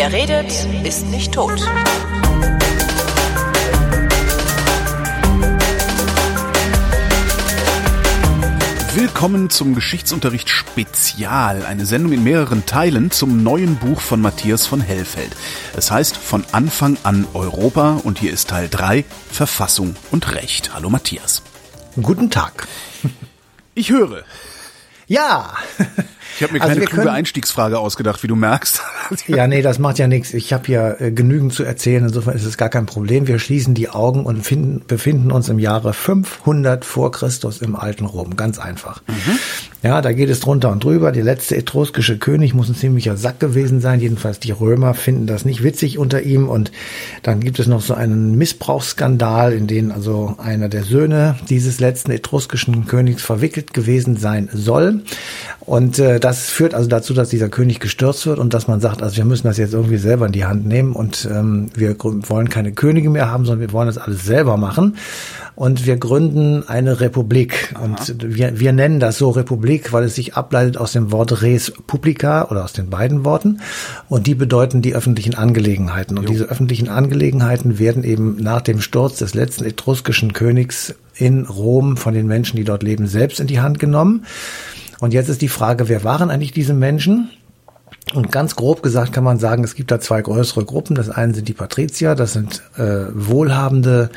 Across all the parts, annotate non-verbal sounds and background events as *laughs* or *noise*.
Wer redet, ist nicht tot. Willkommen zum Geschichtsunterricht Spezial, eine Sendung in mehreren Teilen zum neuen Buch von Matthias von Hellfeld. Es heißt Von Anfang an Europa und hier ist Teil 3 Verfassung und Recht. Hallo Matthias. Guten Tag. Ich höre. Ja. Ich habe mir keine also kluge können, Einstiegsfrage ausgedacht, wie du merkst. *laughs* ja, nee, das macht ja nichts. Ich habe ja äh, genügend zu erzählen. Insofern ist es gar kein Problem. Wir schließen die Augen und finden, befinden uns im Jahre 500 vor Christus im alten Rom. Ganz einfach. Mhm. Ja, da geht es drunter und drüber. Der letzte etruskische König muss ein ziemlicher Sack gewesen sein. Jedenfalls die Römer finden das nicht witzig unter ihm. Und dann gibt es noch so einen Missbrauchsskandal, in den also einer der Söhne dieses letzten etruskischen Königs verwickelt gewesen sein soll. Und äh, das führt also dazu, dass dieser König gestürzt wird und dass man sagt, also wir müssen das jetzt irgendwie selber in die Hand nehmen und ähm, wir wollen keine Könige mehr haben, sondern wir wollen das alles selber machen und wir gründen eine Republik. Aha. Und wir, wir nennen das so Republik, weil es sich ableitet aus dem Wort res publica oder aus den beiden Worten. Und die bedeuten die öffentlichen Angelegenheiten. Und jo. diese öffentlichen Angelegenheiten werden eben nach dem Sturz des letzten etruskischen Königs in Rom von den Menschen, die dort leben, selbst in die Hand genommen. Und jetzt ist die Frage, wer waren eigentlich diese Menschen? Und ganz grob gesagt kann man sagen, es gibt da zwei größere Gruppen. Das eine sind die Patrizier, das sind äh, wohlhabende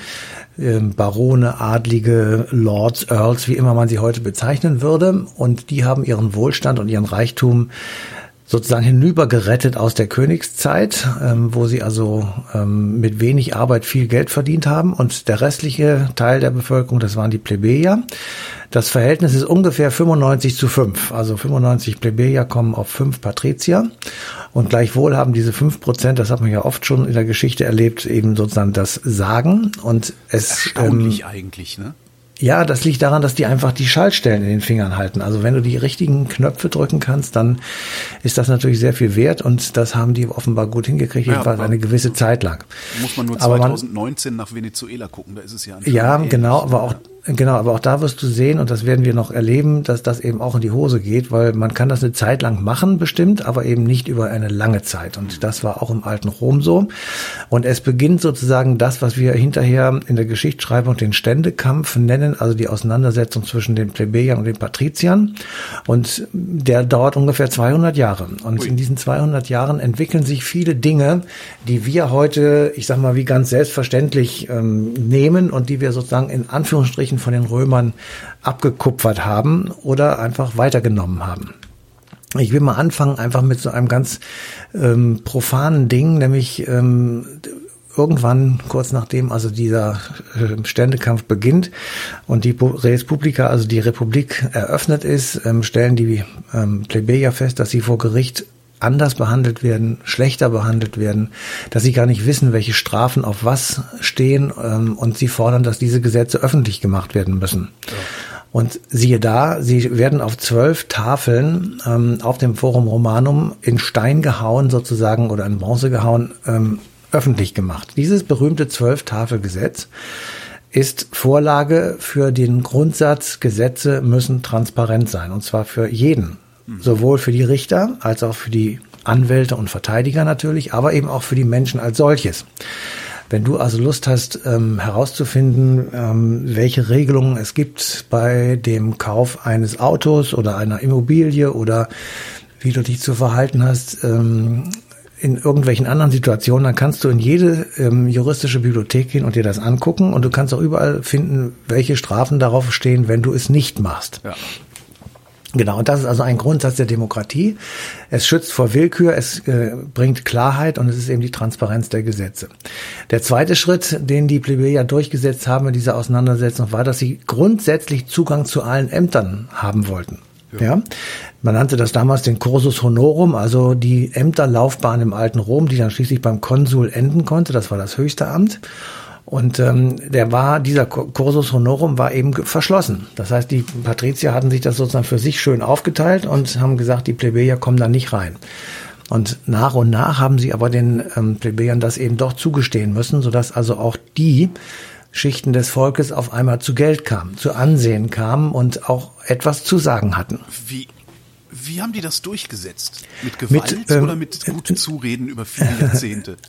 ähm, Barone, Adlige, Lords, Earls, wie immer man sie heute bezeichnen würde. Und die haben ihren Wohlstand und ihren Reichtum sozusagen hinübergerettet aus der Königszeit, ähm, wo sie also ähm, mit wenig Arbeit viel Geld verdient haben. Und der restliche Teil der Bevölkerung, das waren die Plebejer. Das Verhältnis ist ungefähr 95 zu 5. Also 95 Plebejer kommen auf 5 Patrizier. Und gleichwohl haben diese 5 Prozent, das hat man ja oft schon in der Geschichte erlebt, eben sozusagen das Sagen. Und es Erstaunlich ähm, eigentlich, ne? Ja, das liegt daran, dass die einfach die Schaltstellen in den Fingern halten. Also wenn du die richtigen Knöpfe drücken kannst, dann ist das natürlich sehr viel wert und das haben die offenbar gut hingekriegt, ja, jedenfalls eine gewisse Zeit lang. Muss man nur 2019 man, nach Venezuela gucken, da ist es ja. Ja, genau, aber auch Genau, aber auch da wirst du sehen, und das werden wir noch erleben, dass das eben auch in die Hose geht, weil man kann das eine Zeit lang machen, bestimmt, aber eben nicht über eine lange Zeit. Und das war auch im alten Rom so. Und es beginnt sozusagen das, was wir hinterher in der Geschichtsschreibung den Ständekampf nennen, also die Auseinandersetzung zwischen den Plebejern und den Patriziern. Und der dauert ungefähr 200 Jahre. Und Ui. in diesen 200 Jahren entwickeln sich viele Dinge, die wir heute, ich sag mal, wie ganz selbstverständlich ähm, nehmen und die wir sozusagen in Anführungsstrichen Anführungsstrichen von den Römern abgekupfert haben oder einfach weitergenommen haben. Ich will mal anfangen einfach mit so einem ganz ähm, profanen Ding, nämlich ähm, irgendwann kurz nachdem also dieser äh, Ständekampf beginnt und die Res Publica, also die Republik eröffnet ist, ähm, stellen die ähm, Plebejer fest, dass sie vor Gericht anders behandelt werden, schlechter behandelt werden, dass sie gar nicht wissen, welche Strafen auf was stehen ähm, und sie fordern, dass diese Gesetze öffentlich gemacht werden müssen. Ja. Und siehe da, sie werden auf zwölf Tafeln ähm, auf dem Forum Romanum in Stein gehauen sozusagen oder in Bronze gehauen, ähm, öffentlich gemacht. Dieses berühmte Zwölf-Tafel-Gesetz ist Vorlage für den Grundsatz, Gesetze müssen transparent sein, und zwar für jeden. Sowohl für die Richter als auch für die Anwälte und Verteidiger natürlich, aber eben auch für die Menschen als solches. Wenn du also Lust hast, ähm, herauszufinden, ähm, welche Regelungen es gibt bei dem Kauf eines Autos oder einer Immobilie oder wie du dich zu verhalten hast ähm, in irgendwelchen anderen Situationen, dann kannst du in jede ähm, juristische Bibliothek gehen und dir das angucken und du kannst auch überall finden, welche Strafen darauf stehen, wenn du es nicht machst. Ja. Genau, und das ist also ein Grundsatz der Demokratie. Es schützt vor Willkür, es äh, bringt Klarheit und es ist eben die Transparenz der Gesetze. Der zweite Schritt, den die Plebejer durchgesetzt haben in dieser Auseinandersetzung, war, dass sie grundsätzlich Zugang zu allen Ämtern haben wollten. Ja. ja. Man nannte das damals den Cursus Honorum, also die Ämterlaufbahn im alten Rom, die dann schließlich beim Konsul enden konnte. Das war das höchste Amt. Und ähm, der war, dieser Cursus Honorum war eben verschlossen. Das heißt, die Patrizier hatten sich das sozusagen für sich schön aufgeteilt und haben gesagt, die Plebejer kommen da nicht rein. Und nach und nach haben sie aber den ähm, Plebejern das eben doch zugestehen müssen, sodass also auch die Schichten des Volkes auf einmal zu Geld kamen, zu Ansehen kamen und auch etwas zu sagen hatten. Wie Wie haben die das durchgesetzt? Mit Gewalt mit, ähm, oder mit gutem Zureden über viele Jahrzehnte? *laughs*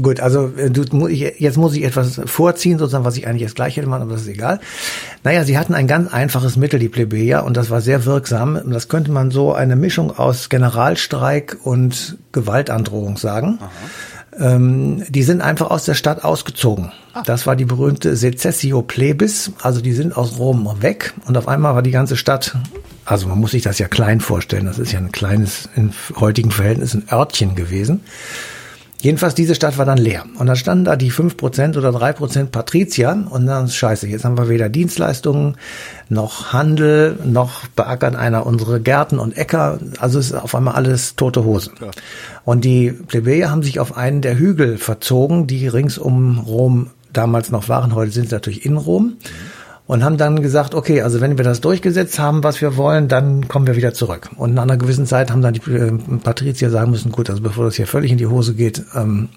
Gut, also äh, du, jetzt muss ich etwas vorziehen, sozusagen, was ich eigentlich jetzt gleich hätte machen, aber das ist egal. Naja, sie hatten ein ganz einfaches Mittel, die Plebejer, und das war sehr wirksam. Das könnte man so eine Mischung aus Generalstreik und Gewaltandrohung sagen. Ähm, die sind einfach aus der Stadt ausgezogen. Ah. Das war die berühmte Secessio Plebis, also die sind aus Rom weg und auf einmal war die ganze Stadt also man muss sich das ja klein vorstellen, das ist ja ein kleines, in heutigen Verhältnissen Örtchen gewesen. Jedenfalls, diese Stadt war dann leer. Und da standen da die fünf Prozent oder drei Prozent Patrizier und dann, scheiße, jetzt haben wir weder Dienstleistungen, noch Handel, noch beackern einer unsere Gärten und Äcker. Also es ist auf einmal alles tote Hose. Ja. Und die Plebejer haben sich auf einen der Hügel verzogen, die rings um Rom damals noch waren. Heute sind sie natürlich in Rom. Mhm und haben dann gesagt, okay, also wenn wir das durchgesetzt haben, was wir wollen, dann kommen wir wieder zurück. Und nach einer gewissen Zeit haben dann die äh, Patrizier sagen müssen, gut, also bevor das hier völlig in die Hose geht, ähm,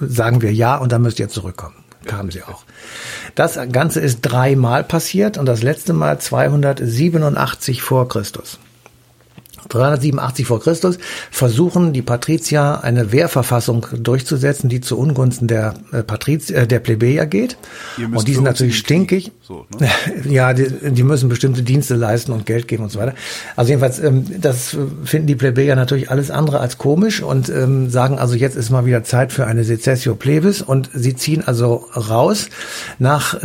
sagen wir ja und dann müsst ihr zurückkommen. Kamen sie auch. Das Ganze ist dreimal passiert und das letzte Mal 287 vor Christus. 387 vor Christus versuchen die Patrizier eine Wehrverfassung durchzusetzen, die zu Ungunsten der äh, Patriz äh, der Plebejer geht. Und die sind natürlich stinkig. So, *laughs* ne? Ja, die, die, müssen bestimmte Dienste leisten und Geld geben und so weiter. Also jedenfalls, ähm, das finden die Plebejer natürlich alles andere als komisch und ähm, sagen also jetzt ist mal wieder Zeit für eine Secessio Plebis und sie ziehen also raus nach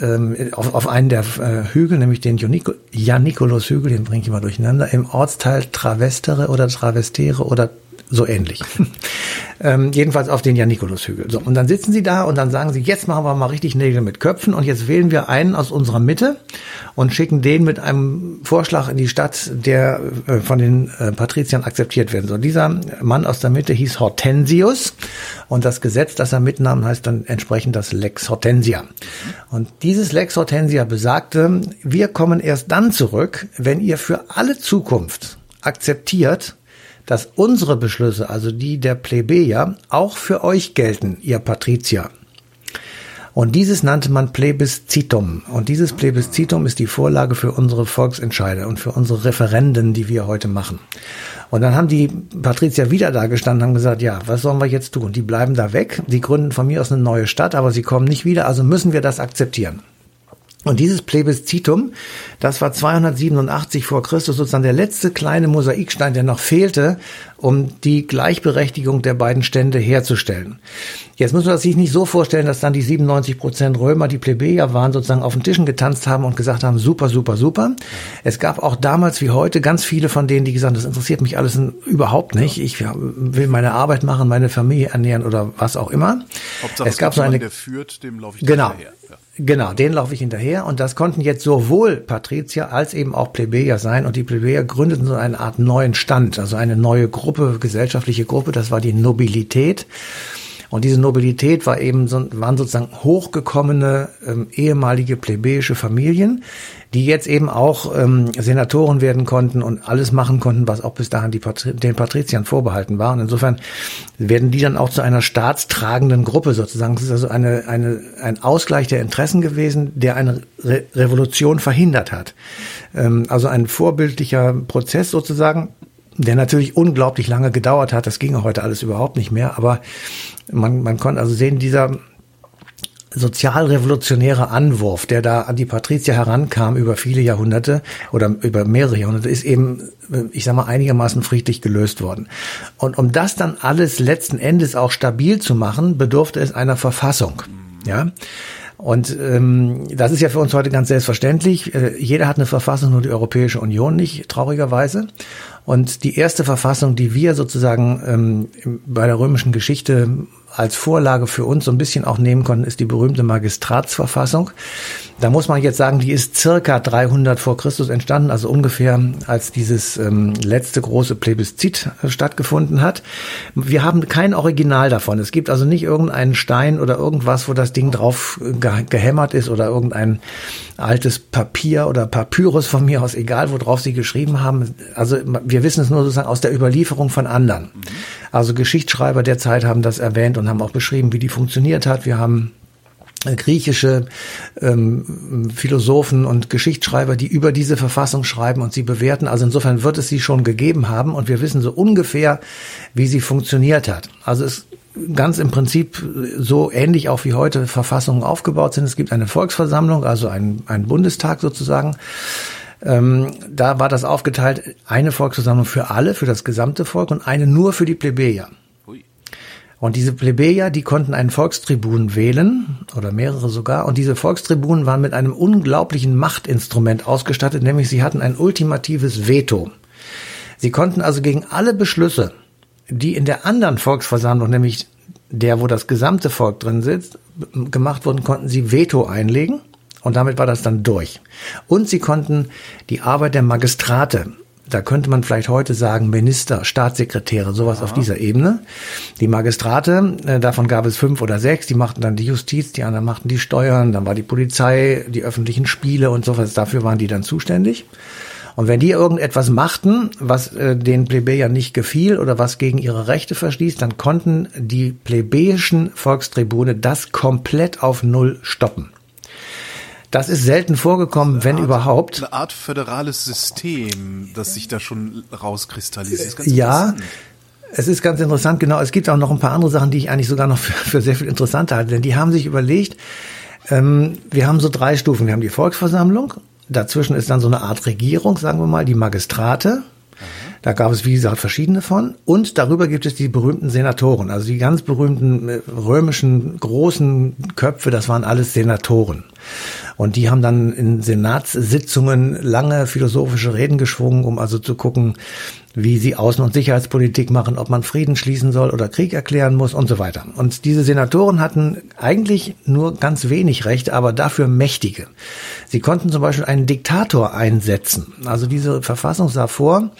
ähm, auf, auf einen der äh, Hügel, nämlich den Janikolos-Hügel, den bringe ich immer durcheinander, im Ortsteil Travestere oder Travestere oder so ähnlich. *laughs* ähm, jedenfalls auf den Janikolos-Hügel. So, und dann sitzen sie da und dann sagen sie, jetzt machen wir mal richtig Nägel mit Köpfen und jetzt wählen wir einen aus unserer Mitte und schicken den mit einem Vorschlag in die Stadt, der äh, von den äh, Patriziern akzeptiert werden soll. Dieser Mann aus der Mitte hieß Hortensius und das Gesetz, das er mitnahm, heißt dann entsprechend das Lex Hortensia. Und dieses Lex Hortensia besagte, wir kommen erst dann zurück, wenn ihr für alle Zukunft akzeptiert, dass unsere Beschlüsse, also die der Plebejer, auch für euch gelten, ihr Patrizier. Und dieses nannte man Plebiscitum. Und dieses Plebiscitum ist die Vorlage für unsere Volksentscheide und für unsere Referenden, die wir heute machen. Und dann haben die Patrizier wieder da gestanden und haben gesagt, ja, was sollen wir jetzt tun? Die bleiben da weg, die gründen von mir aus eine neue Stadt, aber sie kommen nicht wieder, also müssen wir das akzeptieren. Und dieses Plebiscitum, das war 287 vor Christus sozusagen der letzte kleine Mosaikstein, der noch fehlte, um die Gleichberechtigung der beiden Stände herzustellen. Jetzt muss man sich nicht so vorstellen, dass dann die 97 Prozent Römer, die Plebejer waren, sozusagen auf den Tischen getanzt haben und gesagt haben, super, super, super. Es gab auch damals wie heute ganz viele von denen, die gesagt haben, das interessiert mich alles überhaupt nicht. Ich will meine Arbeit machen, meine Familie ernähren oder was auch immer. Hauptsache, es gab so eine, der führt, dem laufe ich genau. Hinterher. Genau, den laufe ich hinterher. Und das konnten jetzt sowohl Patrizier als eben auch Plebejer sein. Und die Plebejer gründeten so eine Art neuen Stand, also eine neue Gruppe, gesellschaftliche Gruppe. Das war die Nobilität. Und diese Nobilität war eben so, waren sozusagen hochgekommene ähm, ehemalige plebejische Familien, die jetzt eben auch ähm, Senatoren werden konnten und alles machen konnten, was auch bis dahin Patri den Patriziern vorbehalten war. Und insofern werden die dann auch zu einer staatstragenden Gruppe sozusagen. Es ist also eine, eine, ein Ausgleich der Interessen gewesen, der eine Re Revolution verhindert hat. Ähm, also ein vorbildlicher Prozess sozusagen der natürlich unglaublich lange gedauert hat. Das ginge heute alles überhaupt nicht mehr. Aber man, man konnte also sehen, dieser sozialrevolutionäre Anwurf, der da an die Patrizier herankam über viele Jahrhunderte oder über mehrere Jahrhunderte, ist eben, ich sag mal, einigermaßen friedlich gelöst worden. Und um das dann alles letzten Endes auch stabil zu machen, bedurfte es einer Verfassung. Ja. Und ähm, das ist ja für uns heute ganz selbstverständlich. Äh, jeder hat eine Verfassung, nur die Europäische Union nicht, traurigerweise. Und die erste Verfassung, die wir sozusagen ähm, bei der römischen Geschichte als Vorlage für uns so ein bisschen auch nehmen konnten, ist die berühmte Magistratsverfassung. Da muss man jetzt sagen, die ist circa 300 vor Christus entstanden, also ungefähr als dieses ähm, letzte große Plebiszit äh, stattgefunden hat. Wir haben kein Original davon. Es gibt also nicht irgendeinen Stein oder irgendwas, wo das Ding drauf ge gehämmert ist oder irgendein altes Papier oder Papyrus von mir aus, egal worauf sie geschrieben haben. Also wir wissen es nur sozusagen aus der Überlieferung von anderen. Also Geschichtsschreiber der Zeit haben das erwähnt und haben auch beschrieben, wie die funktioniert hat. Wir haben äh, griechische ähm, Philosophen und Geschichtsschreiber, die über diese Verfassung schreiben und sie bewerten. Also insofern wird es sie schon gegeben haben und wir wissen so ungefähr, wie sie funktioniert hat. Also es ganz im Prinzip so ähnlich auch wie heute Verfassungen aufgebaut sind. Es gibt eine Volksversammlung, also ein, ein Bundestag sozusagen. Ähm, da war das aufgeteilt, eine Volksversammlung für alle, für das gesamte Volk und eine nur für die Plebejer. Und diese Plebejer, die konnten einen Volkstribun wählen oder mehrere sogar. Und diese Volkstribunen waren mit einem unglaublichen Machtinstrument ausgestattet, nämlich sie hatten ein ultimatives Veto. Sie konnten also gegen alle Beschlüsse, die in der anderen Volksversammlung, nämlich der, wo das gesamte Volk drin sitzt, gemacht wurden, konnten sie Veto einlegen. Und damit war das dann durch. Und sie konnten die Arbeit der Magistrate da könnte man vielleicht heute sagen, Minister, Staatssekretäre, sowas Aha. auf dieser Ebene. Die Magistrate, äh, davon gab es fünf oder sechs, die machten dann die Justiz, die anderen machten die Steuern, dann war die Polizei, die öffentlichen Spiele und sowas, dafür waren die dann zuständig. Und wenn die irgendetwas machten, was äh, den Plebejern nicht gefiel oder was gegen ihre Rechte verstieß, dann konnten die plebejischen Volkstribune das komplett auf Null stoppen. Das ist selten vorgekommen, wenn Art, überhaupt. Eine Art föderales System, das sich da schon rauskristallisiert. ja. Es ist ganz interessant, genau. Es gibt auch noch ein paar andere Sachen, die ich eigentlich sogar noch *laughs* für, für sehr viel interessanter halte. Denn die haben sich überlegt, ähm, wir haben so drei Stufen. Wir haben die Volksversammlung, dazwischen ist dann so eine Art Regierung, sagen wir mal, die Magistrate. Da gab es, wie gesagt, verschiedene von. Und darüber gibt es die berühmten Senatoren. Also die ganz berühmten äh, römischen großen Köpfe, das waren alles Senatoren. Und die haben dann in Senatssitzungen lange philosophische Reden geschwungen, um also zu gucken, wie sie Außen- und Sicherheitspolitik machen, ob man Frieden schließen soll oder Krieg erklären muss und so weiter. Und diese Senatoren hatten eigentlich nur ganz wenig Rechte, aber dafür mächtige. Sie konnten zum Beispiel einen Diktator einsetzen. Also diese Verfassung sah vor,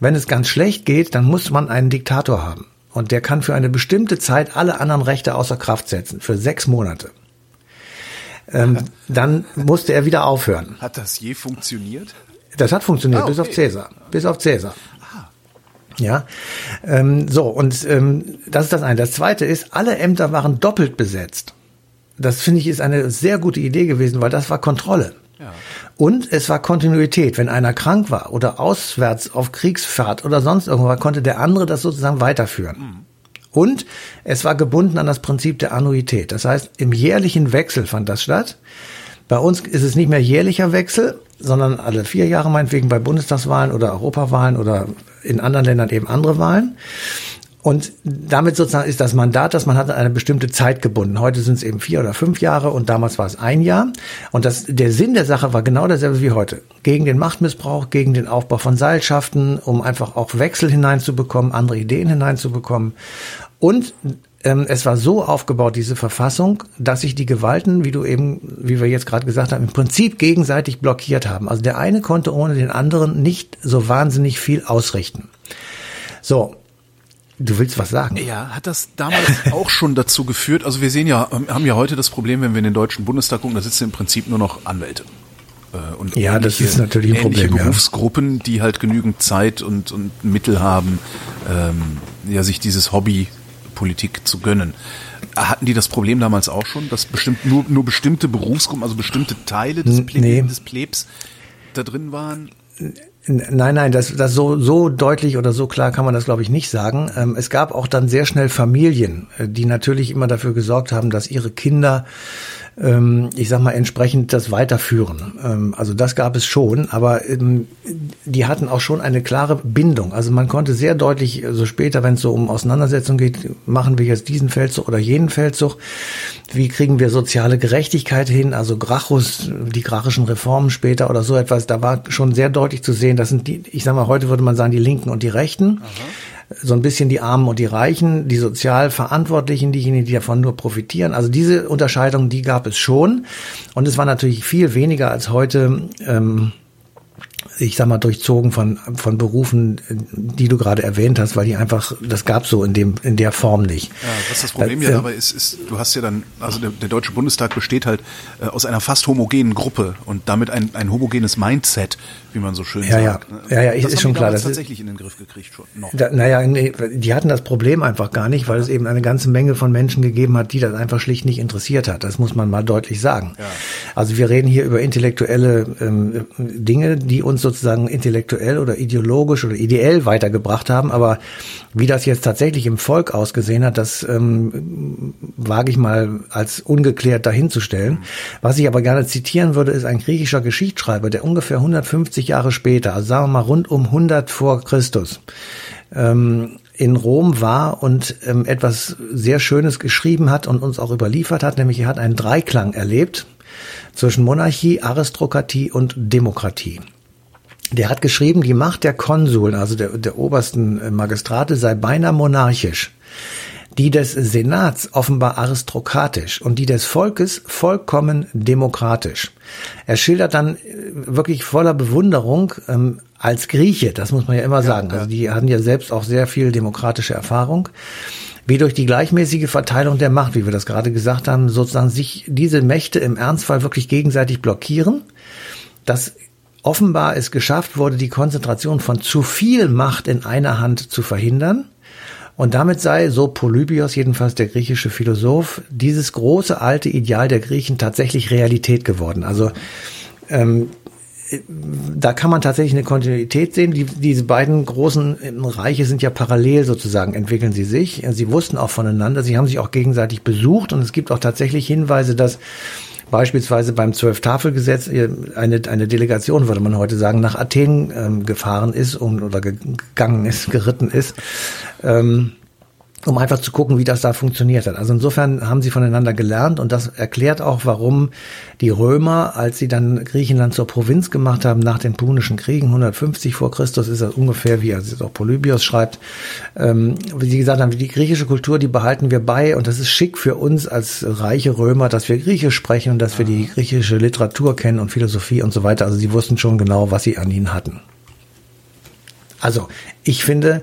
wenn es ganz schlecht geht, dann muss man einen Diktator haben. Und der kann für eine bestimmte Zeit alle anderen Rechte außer Kraft setzen, für sechs Monate ähm, dann musste er wieder aufhören. Hat das je funktioniert? Das hat funktioniert, ah, okay. bis auf Cäsar. Bis auf Cäsar. Ja, ähm, so und ähm, das ist das eine. Das zweite ist, alle Ämter waren doppelt besetzt. Das finde ich ist eine sehr gute Idee gewesen, weil das war Kontrolle. Ja. Und es war Kontinuität. Wenn einer krank war oder auswärts auf Kriegsfahrt oder sonst irgendwo konnte der andere das sozusagen weiterführen. Mhm. Und es war gebunden an das Prinzip der Annuität. Das heißt, im jährlichen Wechsel fand das statt. Bei uns ist es nicht mehr jährlicher Wechsel, sondern alle vier Jahre meinetwegen bei Bundestagswahlen oder Europawahlen oder in anderen Ländern eben andere Wahlen. Und damit sozusagen ist das Mandat, das man hat, an eine bestimmte Zeit gebunden. Heute sind es eben vier oder fünf Jahre und damals war es ein Jahr. Und das, der Sinn der Sache war genau derselbe wie heute. Gegen den Machtmissbrauch, gegen den Aufbau von Seilschaften, um einfach auch Wechsel hineinzubekommen, andere Ideen hineinzubekommen. Und ähm, es war so aufgebaut, diese Verfassung, dass sich die Gewalten, wie du eben, wie wir jetzt gerade gesagt haben, im Prinzip gegenseitig blockiert haben. Also der eine konnte ohne den anderen nicht so wahnsinnig viel ausrichten. So, Du willst was sagen? Ja, hat das damals *laughs* auch schon dazu geführt? Also wir sehen ja, haben ja heute das Problem, wenn wir in den Deutschen Bundestag gucken, da sitzen im Prinzip nur noch Anwälte. Äh, und ja, das ist natürlich ein Problem. Berufsgruppen, ja. die halt genügend Zeit und, und Mittel haben, ähm, ja, sich dieses Hobby Politik zu gönnen. Hatten die das Problem damals auch schon, dass bestimmt nur, nur bestimmte Berufsgruppen, also bestimmte Teile des, Ple nee. des Plebs da drin waren? Nein, nein, das, das so, so deutlich oder so klar kann man das, glaube ich, nicht sagen. Ähm, es gab auch dann sehr schnell Familien, äh, die natürlich immer dafür gesorgt haben, dass ihre Kinder ähm, ich sag mal, entsprechend das weiterführen. Ähm, also das gab es schon, aber ähm, die hatten auch schon eine klare Bindung. Also man konnte sehr deutlich, so also später, wenn es so um Auseinandersetzung geht, machen wir jetzt diesen Feldzug oder jenen Feldzug, wie kriegen wir soziale Gerechtigkeit hin, also Gracchus, die grachischen Reformen später oder so etwas, da war schon sehr deutlich zu sehen, das sind die, ich sag mal, heute würde man sagen, die Linken und die Rechten. Aha so ein bisschen die Armen und die Reichen, die sozial Verantwortlichen, diejenigen, die davon nur profitieren. Also diese Unterscheidung, die gab es schon. Und es war natürlich viel weniger als heute. Ähm, ich sag mal, durchzogen von, von Berufen, die du gerade erwähnt hast, weil die einfach, das gab so in dem, in der Form nicht. Ja, was das Problem ja dabei ist, ist, du hast ja dann, also der, der Deutsche Bundestag besteht halt äh, aus einer fast homogenen Gruppe und damit ein, ein homogenes Mindset, wie man so schön ja, sagt. Ja, ja, ja, ich, ist schon klar. Das tatsächlich in den Griff gekriegt schon noch. Da, naja, nee, die hatten das Problem einfach gar nicht, weil es eben eine ganze Menge von Menschen gegeben hat, die das einfach schlicht nicht interessiert hat. Das muss man mal deutlich sagen. Ja. Also wir reden hier über intellektuelle ähm, Dinge, die uns sozusagen intellektuell oder ideologisch oder ideell weitergebracht haben, aber wie das jetzt tatsächlich im Volk ausgesehen hat, das ähm, wage ich mal als ungeklärt dahinzustellen. Was ich aber gerne zitieren würde, ist ein griechischer Geschichtsschreiber, der ungefähr 150 Jahre später, also sagen wir mal rund um 100 vor Christus, ähm, in Rom war und ähm, etwas sehr Schönes geschrieben hat und uns auch überliefert hat, nämlich er hat einen Dreiklang erlebt zwischen Monarchie, Aristokratie und Demokratie. Der hat geschrieben, die Macht der Konsuln, also der, der obersten äh, Magistrate, sei beinahe monarchisch, die des Senats offenbar aristokratisch und die des Volkes vollkommen demokratisch. Er schildert dann äh, wirklich voller Bewunderung ähm, als Grieche, das muss man ja immer sagen. Also die hatten ja selbst auch sehr viel demokratische Erfahrung wie durch die gleichmäßige Verteilung der Macht, wie wir das gerade gesagt haben, sozusagen sich diese Mächte im Ernstfall wirklich gegenseitig blockieren. Das Offenbar es geschafft wurde, die Konzentration von zu viel Macht in einer Hand zu verhindern. Und damit sei, so Polybios, jedenfalls der griechische Philosoph, dieses große alte Ideal der Griechen tatsächlich Realität geworden. Also ähm, da kann man tatsächlich eine Kontinuität sehen. Die, diese beiden großen Reiche sind ja parallel sozusagen, entwickeln sie sich. Sie wussten auch voneinander, sie haben sich auch gegenseitig besucht und es gibt auch tatsächlich Hinweise, dass beispielsweise beim Zwölf-Tafel-Gesetz eine, eine Delegation, würde man heute sagen, nach Athen ähm, gefahren ist um, oder gegangen ist, geritten ist. Ähm, um einfach zu gucken, wie das da funktioniert hat. Also insofern haben sie voneinander gelernt und das erklärt auch, warum die Römer, als sie dann Griechenland zur Provinz gemacht haben nach den Punischen Kriegen, 150 vor Christus ist das ungefähr, wie es auch Polybios schreibt, ähm, wie sie gesagt haben, die griechische Kultur, die behalten wir bei und das ist schick für uns als reiche Römer, dass wir Griechisch sprechen und dass wir die griechische Literatur kennen und Philosophie und so weiter. Also sie wussten schon genau, was sie an ihnen hatten. Also ich finde,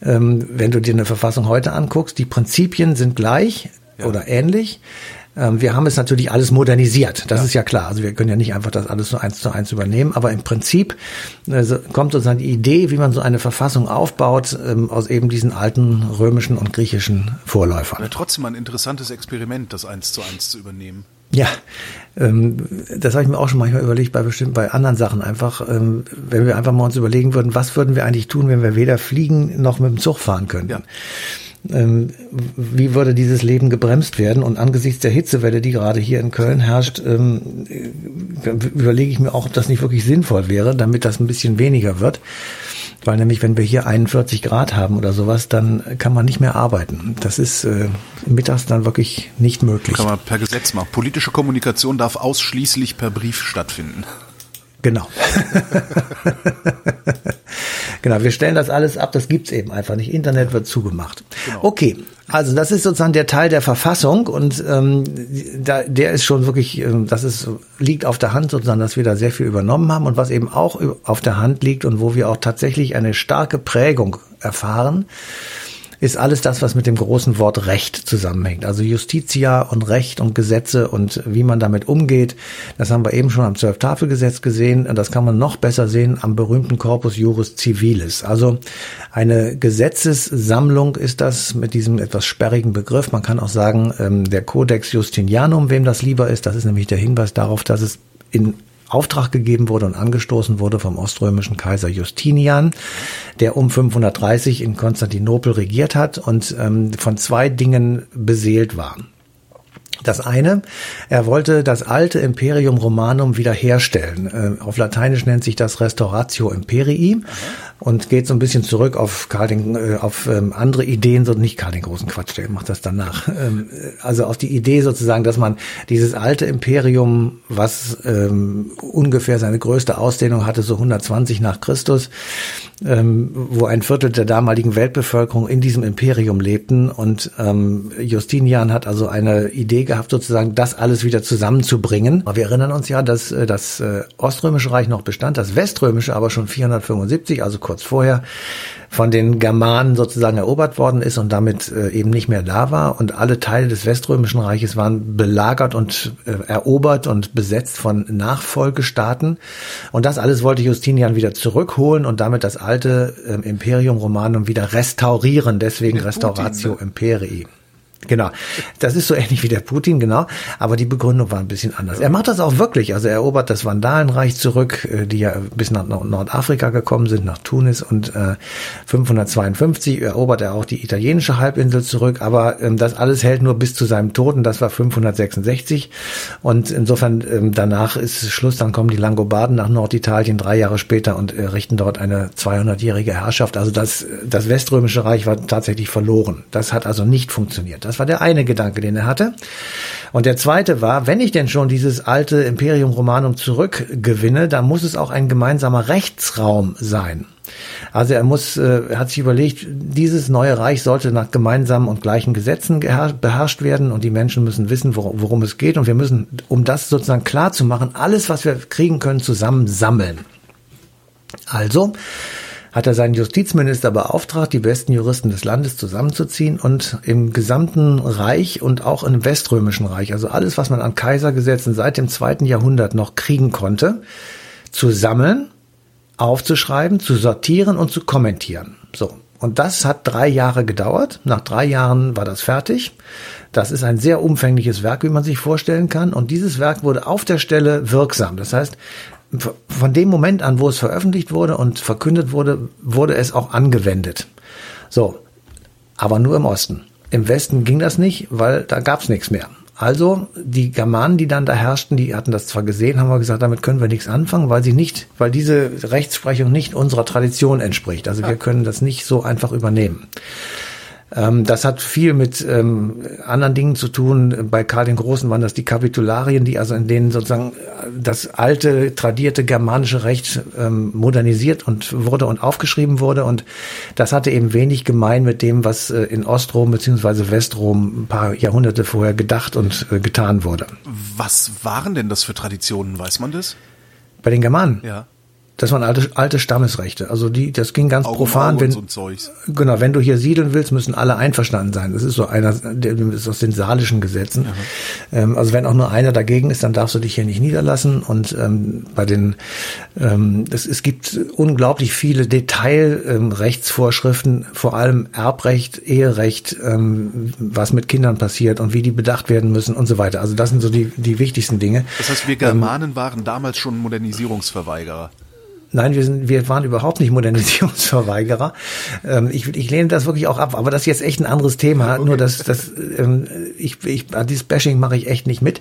wenn du dir eine Verfassung heute anguckst, die Prinzipien sind gleich ja. oder ähnlich. Ähm, wir haben es natürlich alles modernisiert, das ja. ist ja klar. Also wir können ja nicht einfach das alles so eins zu eins übernehmen, aber im Prinzip also kommt sozusagen die Idee, wie man so eine Verfassung aufbaut, ähm, aus eben diesen alten römischen und griechischen Vorläufern. Ja, trotzdem ein interessantes Experiment, das eins zu eins zu übernehmen. Ja, ähm, das habe ich mir auch schon manchmal überlegt bei bestimmten, bei anderen Sachen einfach, ähm, wenn wir einfach mal uns überlegen würden, was würden wir eigentlich tun, wenn wir weder fliegen noch mit dem Zug fahren könnten. Ja. Ähm, wie würde dieses Leben gebremst werden? Und angesichts der Hitzewelle, die gerade hier in Köln herrscht, ähm, überlege ich mir auch, ob das nicht wirklich sinnvoll wäre, damit das ein bisschen weniger wird. Weil nämlich, wenn wir hier 41 Grad haben oder sowas, dann kann man nicht mehr arbeiten. Das ist äh, mittags dann wirklich nicht möglich. Kann man per Gesetz machen. Politische Kommunikation darf ausschließlich per Brief stattfinden. Genau. *laughs* genau, wir stellen das alles ab, das gibt's eben einfach nicht. Internet wird zugemacht. Genau. Okay, also das ist sozusagen der Teil der Verfassung und ähm, da, der ist schon wirklich, ähm, das ist, liegt auf der Hand sozusagen, dass wir da sehr viel übernommen haben und was eben auch auf der Hand liegt und wo wir auch tatsächlich eine starke Prägung erfahren, ist alles das, was mit dem großen Wort Recht zusammenhängt. Also Justitia und Recht und Gesetze und wie man damit umgeht. Das haben wir eben schon am Zwölftafelgesetz gesehen. Und das kann man noch besser sehen am berühmten Corpus Juris Civilis. Also eine Gesetzessammlung ist das mit diesem etwas sperrigen Begriff. Man kann auch sagen, ähm, der Codex Justinianum, wem das lieber ist. Das ist nämlich der Hinweis darauf, dass es in Auftrag gegeben wurde und angestoßen wurde vom oströmischen Kaiser Justinian, der um 530 in Konstantinopel regiert hat und ähm, von zwei Dingen beseelt war. Das eine, er wollte das alte Imperium Romanum wiederherstellen. Äh, auf Lateinisch nennt sich das Restauratio Imperii. und geht so ein bisschen zurück auf Karl den, äh, auf ähm, andere Ideen, so nicht Karl den großen Quatsch, der macht das danach. Ähm, also auf die Idee sozusagen, dass man dieses alte Imperium, was ähm, ungefähr seine größte Ausdehnung hatte, so 120 nach Christus, wo ein Viertel der damaligen Weltbevölkerung in diesem Imperium lebten und Justinian hat also eine Idee gehabt, sozusagen das alles wieder zusammenzubringen. Aber wir erinnern uns ja, dass äh, das äh, Oströmische Reich noch bestand, das Weströmische aber schon 475, also kurz vorher, von den Germanen sozusagen erobert worden ist und damit äh, eben nicht mehr da war. Und alle Teile des Weströmischen Reiches waren belagert und erobert und besetzt von Nachfolgestaaten. Und das alles wollte Justinian wieder zurückholen und damit das alte äh, Imperium Romanum wieder restaurieren. Deswegen Restauratio? Imperii. Genau. Das ist so ähnlich wie der Putin, genau. Aber die Begründung war ein bisschen anders. Er macht das auch wirklich. Also er erobert das Vandalenreich zurück, äh, die ja bis nach Nordafrika gekommen sind, nach Tunis und äh, 552 erobert er auch die italienische Halbinsel zurück. Aber ähm, das alles hält nur bis zu seinem Tod und das war 566. Und insofern ähm, danach ist Schluss. Dann kommen die Langobarden nach Norditalien drei Jahre später und äh, richten dort eine 200-jährige Herrschaft. Also das, das Weströmische Reich war tatsächlich verloren. Das hat also nicht funktioniert. Das war der eine Gedanke, den er hatte. Und der zweite war, wenn ich denn schon dieses alte Imperium Romanum zurückgewinne, dann muss es auch ein gemeinsamer Rechtsraum sein. Also er muss, äh, er hat sich überlegt, dieses neue Reich sollte nach gemeinsamen und gleichen Gesetzen beherrscht werden und die Menschen müssen wissen, worum, worum es geht und wir müssen, um das sozusagen klar zu machen, alles, was wir kriegen können, zusammen sammeln. Also hat er seinen Justizminister beauftragt, die besten Juristen des Landes zusammenzuziehen und im gesamten Reich und auch im Weströmischen Reich, also alles, was man an Kaisergesetzen seit dem zweiten Jahrhundert noch kriegen konnte, zu sammeln, aufzuschreiben, zu sortieren und zu kommentieren. So. Und das hat drei Jahre gedauert. Nach drei Jahren war das fertig. Das ist ein sehr umfängliches Werk, wie man sich vorstellen kann. Und dieses Werk wurde auf der Stelle wirksam. Das heißt, von dem Moment an, wo es veröffentlicht wurde und verkündet wurde, wurde es auch angewendet. So, aber nur im Osten. Im Westen ging das nicht, weil da gab's nichts mehr. Also die Germanen, die dann da herrschten, die hatten das zwar gesehen, haben wir gesagt, damit können wir nichts anfangen, weil sie nicht, weil diese Rechtsprechung nicht unserer Tradition entspricht. Also wir können das nicht so einfach übernehmen. Ähm, das hat viel mit ähm, anderen Dingen zu tun. Bei Karl den Großen waren das die Kapitularien, die also in denen sozusagen das alte, tradierte germanische Recht ähm, modernisiert und wurde und aufgeschrieben wurde. Und das hatte eben wenig gemein mit dem, was äh, in Ostrom beziehungsweise Westrom ein paar Jahrhunderte vorher gedacht und äh, getan wurde. Was waren denn das für Traditionen, weiß man das? Bei den Germanen? Ja. Das waren alte, alte Stammesrechte. Also die, das ging ganz Augen, profan. Augen wenn, so genau, wenn du hier siedeln willst, müssen alle einverstanden sein. Das ist so einer, der ist aus den salischen Gesetzen. Ähm, also wenn auch nur einer dagegen ist, dann darfst du dich hier nicht niederlassen. Und ähm, bei den, ähm, es, es gibt unglaublich viele Detailrechtsvorschriften, ähm, vor allem Erbrecht, Eherecht, ähm, was mit Kindern passiert und wie die bedacht werden müssen und so weiter. Also das sind so die, die wichtigsten Dinge. Das heißt, wir Germanen ähm, waren damals schon Modernisierungsverweigerer. Nein, wir, sind, wir waren überhaupt nicht Modernisierungsverweigerer. Ähm, ich, ich lehne das wirklich auch ab, aber das ist jetzt echt ein anderes Thema. Okay. Nur das, das ähm, ich, ich, dieses Bashing mache ich echt nicht mit.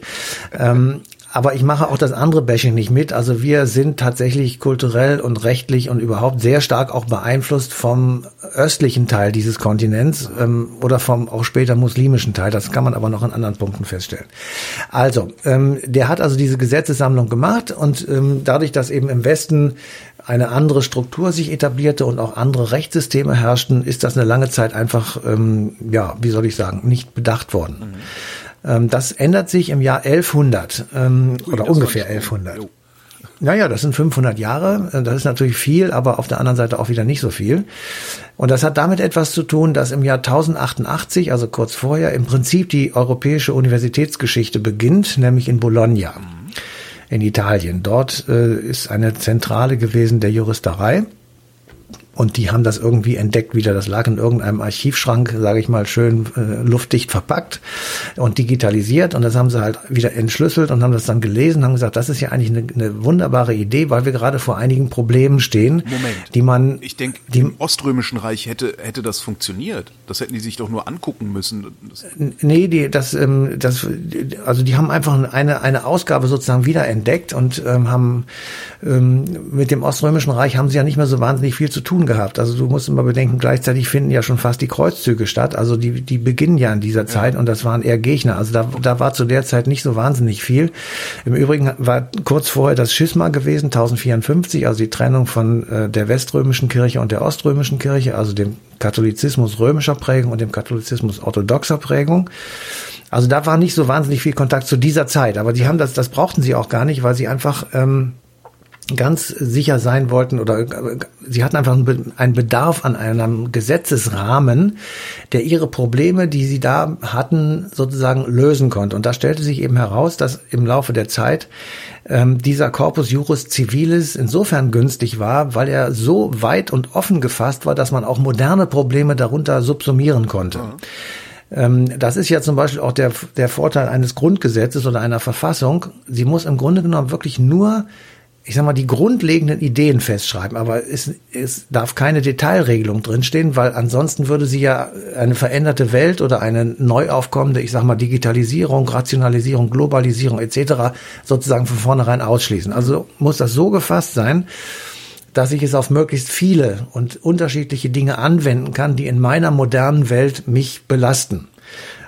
Ähm, aber ich mache auch das andere Bashing nicht mit. Also wir sind tatsächlich kulturell und rechtlich und überhaupt sehr stark auch beeinflusst vom östlichen Teil dieses Kontinents ähm, oder vom auch später muslimischen Teil. Das kann man aber noch in anderen Punkten feststellen. Also, ähm, der hat also diese Gesetzessammlung gemacht und ähm, dadurch, dass eben im Westen eine andere Struktur sich etablierte und auch andere Rechtssysteme herrschten, ist das eine lange Zeit einfach, ähm, ja, wie soll ich sagen, nicht bedacht worden. Mhm. Ähm, das ändert sich im Jahr 1100 ähm, Ui, oder ungefähr 1100. Jo. Naja, das sind 500 Jahre. Äh, das ist natürlich viel, aber auf der anderen Seite auch wieder nicht so viel. Und das hat damit etwas zu tun, dass im Jahr 1088, also kurz vorher, im Prinzip die europäische Universitätsgeschichte beginnt, nämlich in Bologna in Italien. Dort äh, ist eine Zentrale gewesen der Juristerei. Und die haben das irgendwie entdeckt wieder. Das lag in irgendeinem Archivschrank, sage ich mal, schön äh, luftdicht verpackt und digitalisiert. Und das haben sie halt wieder entschlüsselt und haben das dann gelesen, haben gesagt, das ist ja eigentlich eine, eine wunderbare Idee, weil wir gerade vor einigen Problemen stehen, Moment. die man. Ich denke, im Oströmischen Reich hätte hätte das funktioniert. Das hätten die sich doch nur angucken müssen. Nee, die, das, ähm, das, also die haben einfach eine eine Ausgabe sozusagen wieder entdeckt und ähm, haben ähm, mit dem Oströmischen Reich haben sie ja nicht mehr so wahnsinnig viel zu tun gehabt. Also du musst immer bedenken, gleichzeitig finden ja schon fast die Kreuzzüge statt. Also die, die beginnen ja in dieser Zeit und das waren eher Gegner. Also da, da war zu der Zeit nicht so wahnsinnig viel. Im Übrigen war kurz vorher das Schisma gewesen, 1054, also die Trennung von äh, der weströmischen Kirche und der oströmischen Kirche, also dem Katholizismus römischer Prägung und dem Katholizismus orthodoxer Prägung. Also da war nicht so wahnsinnig viel Kontakt zu dieser Zeit, aber die haben das, das brauchten sie auch gar nicht, weil sie einfach ähm, ganz sicher sein wollten oder sie hatten einfach einen Bedarf an einem Gesetzesrahmen, der ihre Probleme, die sie da hatten, sozusagen lösen konnte. Und da stellte sich eben heraus, dass im Laufe der Zeit ähm, dieser Corpus Juris Civilis insofern günstig war, weil er so weit und offen gefasst war, dass man auch moderne Probleme darunter subsumieren konnte. Mhm. Ähm, das ist ja zum Beispiel auch der, der Vorteil eines Grundgesetzes oder einer Verfassung. Sie muss im Grunde genommen wirklich nur ich sag mal, die grundlegenden Ideen festschreiben, aber es, es darf keine Detailregelung drinstehen, weil ansonsten würde sie ja eine veränderte Welt oder eine neu aufkommende, ich sag mal, Digitalisierung, Rationalisierung, Globalisierung etc. sozusagen von vornherein ausschließen. Also muss das so gefasst sein, dass ich es auf möglichst viele und unterschiedliche Dinge anwenden kann, die in meiner modernen Welt mich belasten.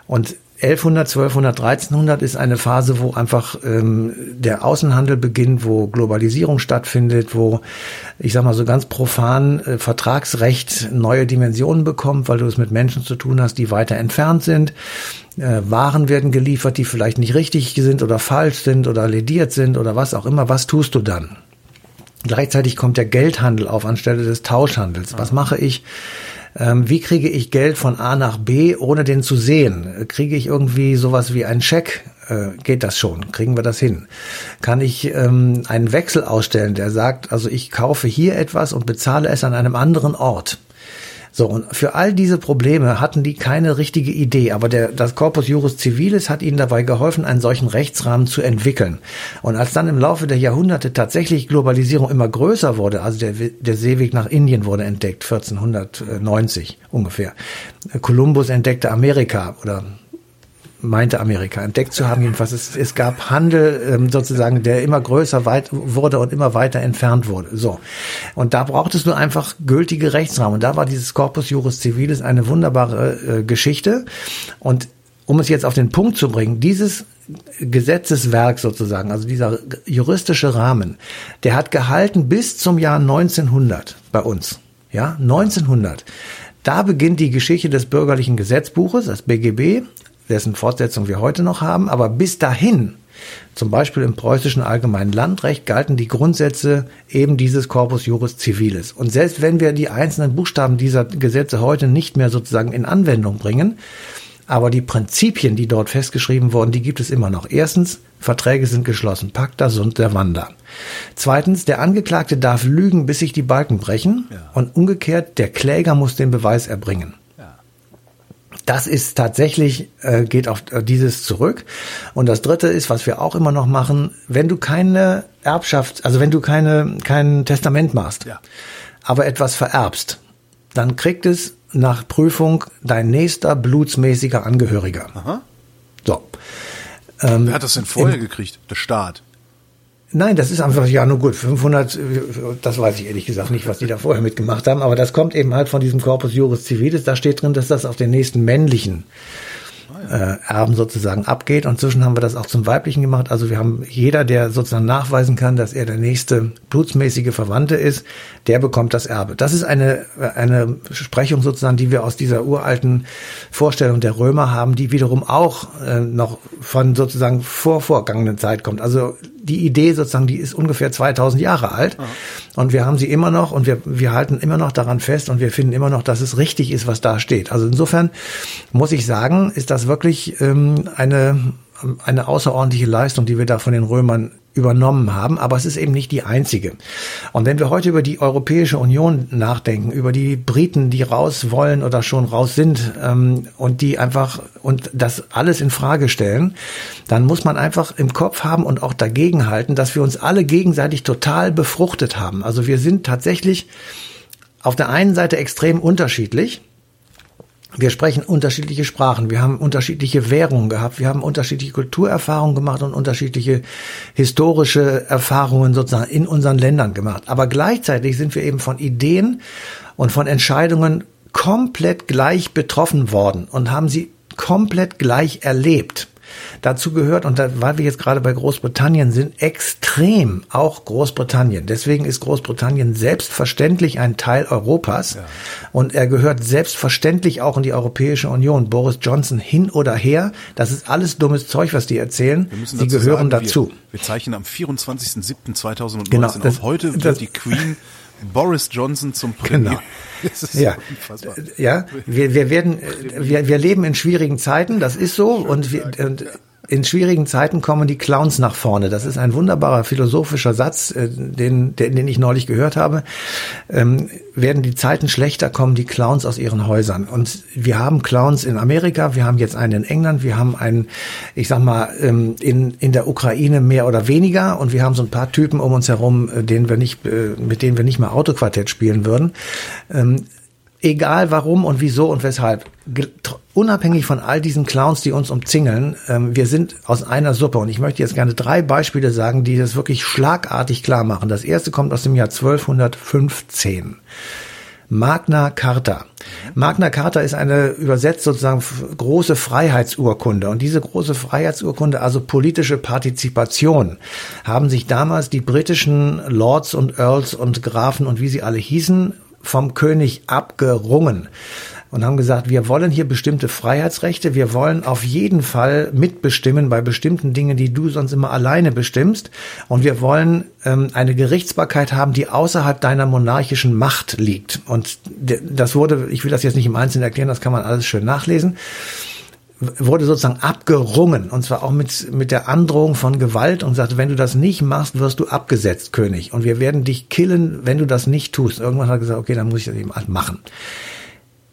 Und 1100, 1200, 1300 ist eine Phase, wo einfach ähm, der Außenhandel beginnt, wo Globalisierung stattfindet, wo, ich sag mal so ganz profan, äh, Vertragsrecht neue Dimensionen bekommt, weil du es mit Menschen zu tun hast, die weiter entfernt sind. Äh, Waren werden geliefert, die vielleicht nicht richtig sind oder falsch sind oder lediert sind oder was auch immer. Was tust du dann? Gleichzeitig kommt der Geldhandel auf anstelle des Tauschhandels. Was mache ich? Ähm, wie kriege ich Geld von A nach B, ohne den zu sehen? Kriege ich irgendwie sowas wie einen Scheck? Äh, geht das schon? Kriegen wir das hin? Kann ich ähm, einen Wechsel ausstellen, der sagt, also ich kaufe hier etwas und bezahle es an einem anderen Ort? So, und für all diese Probleme hatten die keine richtige Idee, aber der, das Corpus Juris Civilis hat ihnen dabei geholfen, einen solchen Rechtsrahmen zu entwickeln. Und als dann im Laufe der Jahrhunderte tatsächlich Globalisierung immer größer wurde, also der, der Seeweg nach Indien wurde entdeckt, 1490 ungefähr. Kolumbus entdeckte Amerika oder meinte Amerika entdeckt zu haben. Jedenfalls, es, es gab Handel ähm, sozusagen, der immer größer weit wurde und immer weiter entfernt wurde. So. Und da brauchtest du einfach gültige Rechtsrahmen. Und da war dieses Corpus Juris Civilis eine wunderbare äh, Geschichte. Und um es jetzt auf den Punkt zu bringen, dieses Gesetzeswerk sozusagen, also dieser juristische Rahmen, der hat gehalten bis zum Jahr 1900 bei uns. Ja, 1900. Da beginnt die Geschichte des bürgerlichen Gesetzbuches, das BGB, dessen Fortsetzung wir heute noch haben. Aber bis dahin, zum Beispiel im preußischen allgemeinen Landrecht, galten die Grundsätze eben dieses Corpus Juris Civilis. Und selbst wenn wir die einzelnen Buchstaben dieser Gesetze heute nicht mehr sozusagen in Anwendung bringen, aber die Prinzipien, die dort festgeschrieben wurden, die gibt es immer noch. Erstens, Verträge sind geschlossen. Pacta sunt der Wander. Zweitens, der Angeklagte darf lügen, bis sich die Balken brechen. Ja. Und umgekehrt, der Kläger muss den Beweis erbringen. Das ist tatsächlich, äh, geht auf äh, dieses zurück. Und das dritte ist, was wir auch immer noch machen, wenn du keine Erbschaft, also wenn du keine, kein Testament machst, ja. aber etwas vererbst, dann kriegt es nach Prüfung dein nächster blutsmäßiger Angehöriger. Aha. So. Ähm, Wer hat das denn vorher im, gekriegt? Der Staat. Nein, das ist einfach, ja, nur gut, 500, das weiß ich ehrlich gesagt nicht, was die da vorher mitgemacht haben, aber das kommt eben halt von diesem Corpus Juris Civilis, da steht drin, dass das auf den nächsten männlichen äh, Erben sozusagen abgeht. Und zwischen haben wir das auch zum Weiblichen gemacht. Also wir haben jeder, der sozusagen nachweisen kann, dass er der nächste blutsmäßige Verwandte ist, der bekommt das Erbe. Das ist eine, eine Sprechung sozusagen, die wir aus dieser uralten Vorstellung der Römer haben, die wiederum auch äh, noch von sozusagen vor vorgangenen Zeit kommt. Also die Idee sozusagen, die ist ungefähr 2000 Jahre alt. Ja. Und wir haben sie immer noch und wir, wir halten immer noch daran fest und wir finden immer noch, dass es richtig ist, was da steht. Also insofern muss ich sagen, ist das wirklich ähm, eine, eine außerordentliche Leistung, die wir da von den Römern übernommen haben, aber es ist eben nicht die einzige. Und wenn wir heute über die Europäische Union nachdenken, über die Briten, die raus wollen oder schon raus sind ähm, und die einfach und das alles in Frage stellen, dann muss man einfach im Kopf haben und auch dagegen halten, dass wir uns alle gegenseitig total befruchtet haben. Also wir sind tatsächlich auf der einen Seite extrem unterschiedlich Wir sprechen unterschiedliche Sprachen, wir haben unterschiedliche Währungen gehabt, wir haben unterschiedliche Kulturerfahrungen gemacht und unterschiedliche historische Erfahrungen sozusagen in unseren Ländern gemacht. Aber gleichzeitig sind wir eben von Ideen und von Entscheidungen komplett gleich betroffen worden und haben sie komplett gleich erlebt. Dazu gehört, und da, weil wir jetzt gerade bei Großbritannien sind, extrem auch Großbritannien. Deswegen ist Großbritannien selbstverständlich ein Teil Europas ja. und er gehört selbstverständlich auch in die Europäische Union. Boris Johnson hin oder her, das ist alles dummes Zeug, was die erzählen. Sie gehören sagen, dazu. Wir, wir zeichnen am 24.07.2019 genau, auf. Heute wird das, die Queen *laughs* Boris Johnson zum Premier. Genau. *laughs* ja, ja, wir, wir werden, wir, wir leben in schwierigen Zeiten, das ist so, und wir, und in schwierigen Zeiten kommen die Clowns nach vorne. Das ist ein wunderbarer philosophischer Satz, äh, den, den, den ich neulich gehört habe. Ähm, werden die Zeiten schlechter, kommen die Clowns aus ihren Häusern. Und wir haben Clowns in Amerika, wir haben jetzt einen in England, wir haben einen, ich sag mal, ähm, in, in der Ukraine mehr oder weniger und wir haben so ein paar Typen um uns herum, äh, denen wir nicht, äh, mit denen wir nicht mal Autoquartett spielen würden. Ähm, egal warum und wieso und weshalb, unabhängig von all diesen Clowns, die uns umzingeln, ähm, wir sind aus einer Suppe. Und ich möchte jetzt gerne drei Beispiele sagen, die das wirklich schlagartig klar machen. Das erste kommt aus dem Jahr 1215. Magna Carta. Magna Carta ist eine übersetzt sozusagen große Freiheitsurkunde. Und diese große Freiheitsurkunde, also politische Partizipation, haben sich damals die britischen Lords und Earls und Grafen und wie sie alle hießen, vom König abgerungen und haben gesagt, wir wollen hier bestimmte Freiheitsrechte, wir wollen auf jeden Fall mitbestimmen bei bestimmten Dingen, die du sonst immer alleine bestimmst. Und wir wollen ähm, eine Gerichtsbarkeit haben, die außerhalb deiner monarchischen Macht liegt. Und das wurde, ich will das jetzt nicht im Einzelnen erklären, das kann man alles schön nachlesen wurde sozusagen abgerungen und zwar auch mit mit der Androhung von Gewalt und sagte, wenn du das nicht machst, wirst du abgesetzt, König, und wir werden dich killen, wenn du das nicht tust. Irgendwann hat er gesagt, okay, dann muss ich das eben halt machen.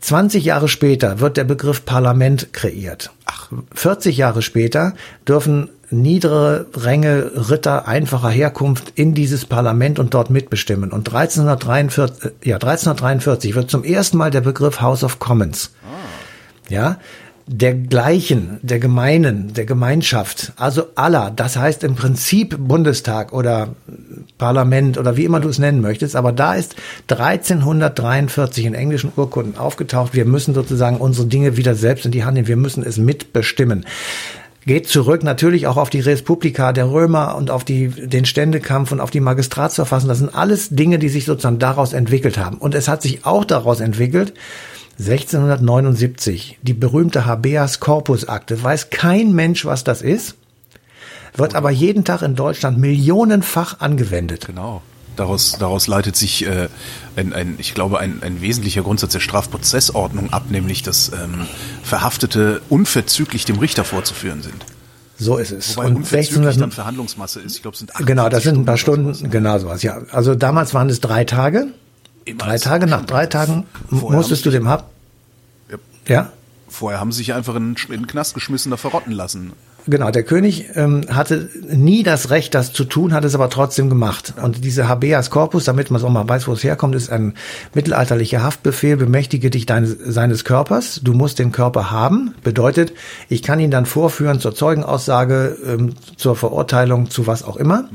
20 Jahre später wird der Begriff Parlament kreiert. Ach. 40 Jahre später dürfen niedere Ränge Ritter einfacher Herkunft in dieses Parlament und dort mitbestimmen. Und 1343, ja, 1343 wird zum ersten Mal der Begriff House of Commons. Ah. Ja, der Gleichen, der Gemeinen, der Gemeinschaft, also aller. Das heißt im Prinzip Bundestag oder Parlament oder wie immer du es nennen möchtest. Aber da ist 1343 in englischen Urkunden aufgetaucht. Wir müssen sozusagen unsere Dinge wieder selbst in die Hand nehmen. Wir müssen es mitbestimmen geht zurück natürlich auch auf die Respublika der Römer und auf die, den Ständekampf und auf die Magistratsverfassung. Das sind alles Dinge, die sich sozusagen daraus entwickelt haben. Und es hat sich auch daraus entwickelt, 1679, die berühmte Habeas Corpus Akte, weiß kein Mensch, was das ist, wird aber jeden Tag in Deutschland millionenfach angewendet. Genau. Daraus, daraus leitet sich äh, ein, ein, ich glaube, ein, ein wesentlicher Grundsatz der Strafprozessordnung ab, nämlich dass ähm, Verhaftete unverzüglich dem Richter vorzuführen sind. So ist es. Wobei und 1600 dann Verhandlungsmasse ist. Ich glaube, sind Genau, das sind ein paar Stunden, Stunden genau sowas. Ja, also damals waren es drei Tage. Drei Tage, nach drei Tagen musstest du dem Hab. Ja. ja. Vorher haben sie sich einfach in, in den Knast geschmissen, da verrotten lassen. Genau, der König ähm, hatte nie das Recht, das zu tun, hat es aber trotzdem gemacht. Und diese Habeas Corpus, damit man es auch mal weiß, wo es herkommt, ist ein mittelalterlicher Haftbefehl, bemächtige dich deines, seines Körpers. Du musst den Körper haben. Bedeutet, ich kann ihn dann vorführen zur Zeugenaussage, ähm, zur Verurteilung, zu was auch immer. Mhm.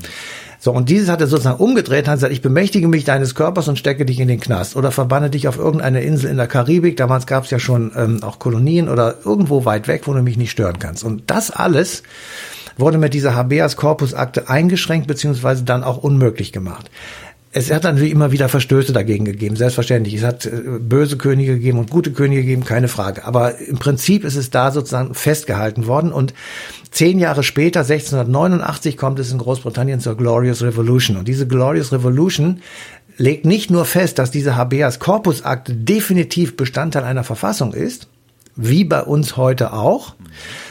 So, und dieses hat er sozusagen umgedreht, hat gesagt, ich bemächtige mich deines Körpers und stecke dich in den Knast oder verbanne dich auf irgendeine Insel in der Karibik. Damals gab es ja schon ähm, auch Kolonien oder irgendwo weit weg, wo du mich nicht stören kannst. Und das alles wurde mit dieser Habeas Corpus Akte eingeschränkt beziehungsweise dann auch unmöglich gemacht. Es hat natürlich immer wieder Verstöße dagegen gegeben, selbstverständlich. Es hat äh, böse Könige gegeben und gute Könige gegeben, keine Frage. Aber im Prinzip ist es da sozusagen festgehalten worden. Und zehn Jahre später, 1689, kommt es in Großbritannien zur Glorious Revolution. Und diese Glorious Revolution legt nicht nur fest, dass diese Habeas Corpus Akte definitiv Bestandteil einer Verfassung ist, wie bei uns heute auch,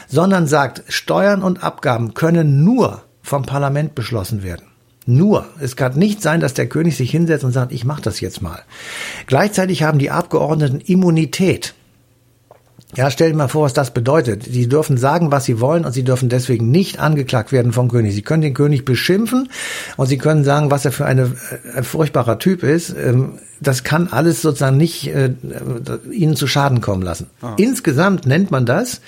sondern sagt, Steuern und Abgaben können nur vom Parlament beschlossen werden. Nur. Es kann nicht sein, dass der König sich hinsetzt und sagt, ich mache das jetzt mal. Gleichzeitig haben die Abgeordneten Immunität. Ja, stell dir mal vor, was das bedeutet. Sie dürfen sagen, was sie wollen und sie dürfen deswegen nicht angeklagt werden vom König. Sie können den König beschimpfen und sie können sagen, was er für eine, äh, ein furchtbarer Typ ist. Ähm, das kann alles sozusagen nicht äh, ihnen zu Schaden kommen lassen. Ah. Insgesamt nennt man das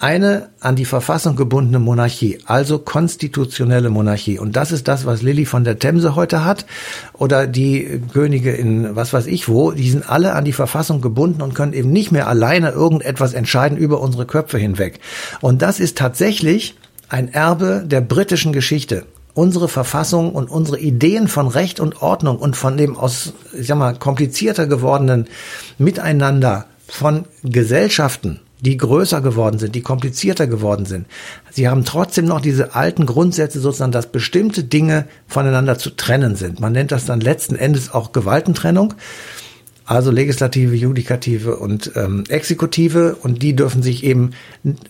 eine an die Verfassung gebundene Monarchie, also konstitutionelle Monarchie. Und das ist das, was Lilly von der Themse heute hat oder die Könige in was weiß ich wo. Die sind alle an die Verfassung gebunden und können eben nicht mehr alleine irgendetwas entscheiden über unsere Köpfe hinweg. Und das ist tatsächlich ein Erbe der britischen Geschichte unsere Verfassung und unsere Ideen von Recht und Ordnung und von dem aus, ich sag mal, komplizierter gewordenen Miteinander von Gesellschaften die größer geworden sind, die komplizierter geworden sind. Sie haben trotzdem noch diese alten Grundsätze sozusagen, dass bestimmte Dinge voneinander zu trennen sind. Man nennt das dann letzten Endes auch Gewaltentrennung. Also Legislative, Judikative und ähm, Exekutive und die dürfen sich eben,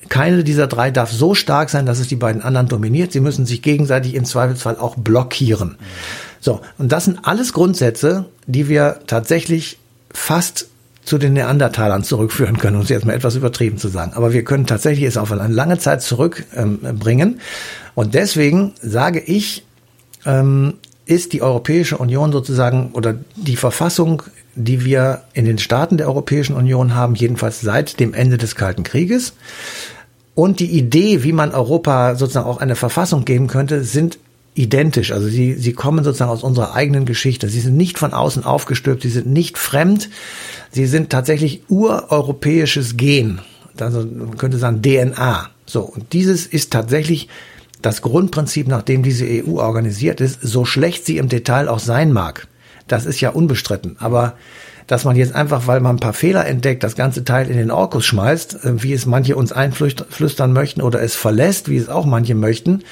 keine dieser drei darf so stark sein, dass es die beiden anderen dominiert. Sie müssen sich gegenseitig im Zweifelsfall auch blockieren. So, und das sind alles Grundsätze, die wir tatsächlich fast zu den Neandertalern zurückführen können, um es jetzt mal etwas übertrieben zu sagen. Aber wir können tatsächlich es auf eine lange Zeit zurückbringen. Ähm, und deswegen sage ich, ähm, ist die Europäische Union sozusagen oder die Verfassung, die wir in den Staaten der Europäischen Union haben, jedenfalls seit dem Ende des Kalten Krieges. Und die Idee, wie man Europa sozusagen auch eine Verfassung geben könnte, sind identisch. Also sie, sie kommen sozusagen aus unserer eigenen Geschichte. Sie sind nicht von außen aufgestülpt, sie sind nicht fremd. Sie sind tatsächlich ureuropäisches Gen. Also man könnte sagen DNA. So. Und dieses ist tatsächlich das Grundprinzip, nach dem diese EU organisiert ist, so schlecht sie im Detail auch sein mag. Das ist ja unbestritten. Aber dass man jetzt einfach, weil man ein paar Fehler entdeckt, das ganze Teil in den Orkus schmeißt, äh, wie es manche uns einflüstern möchten oder es verlässt, wie es auch manche möchten,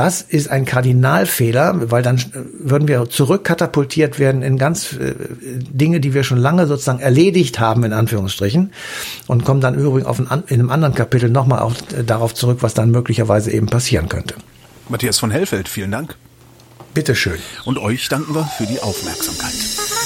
das ist ein Kardinalfehler, weil dann würden wir zurückkatapultiert werden in ganz äh, Dinge, die wir schon lange sozusagen erledigt haben, in Anführungsstrichen, und kommen dann übrigens auf ein, in einem anderen Kapitel nochmal auf, äh, darauf zurück, was dann möglicherweise eben passieren könnte. Matthias von Hellfeld, vielen Dank. Bitteschön. Und euch danken wir für die Aufmerksamkeit.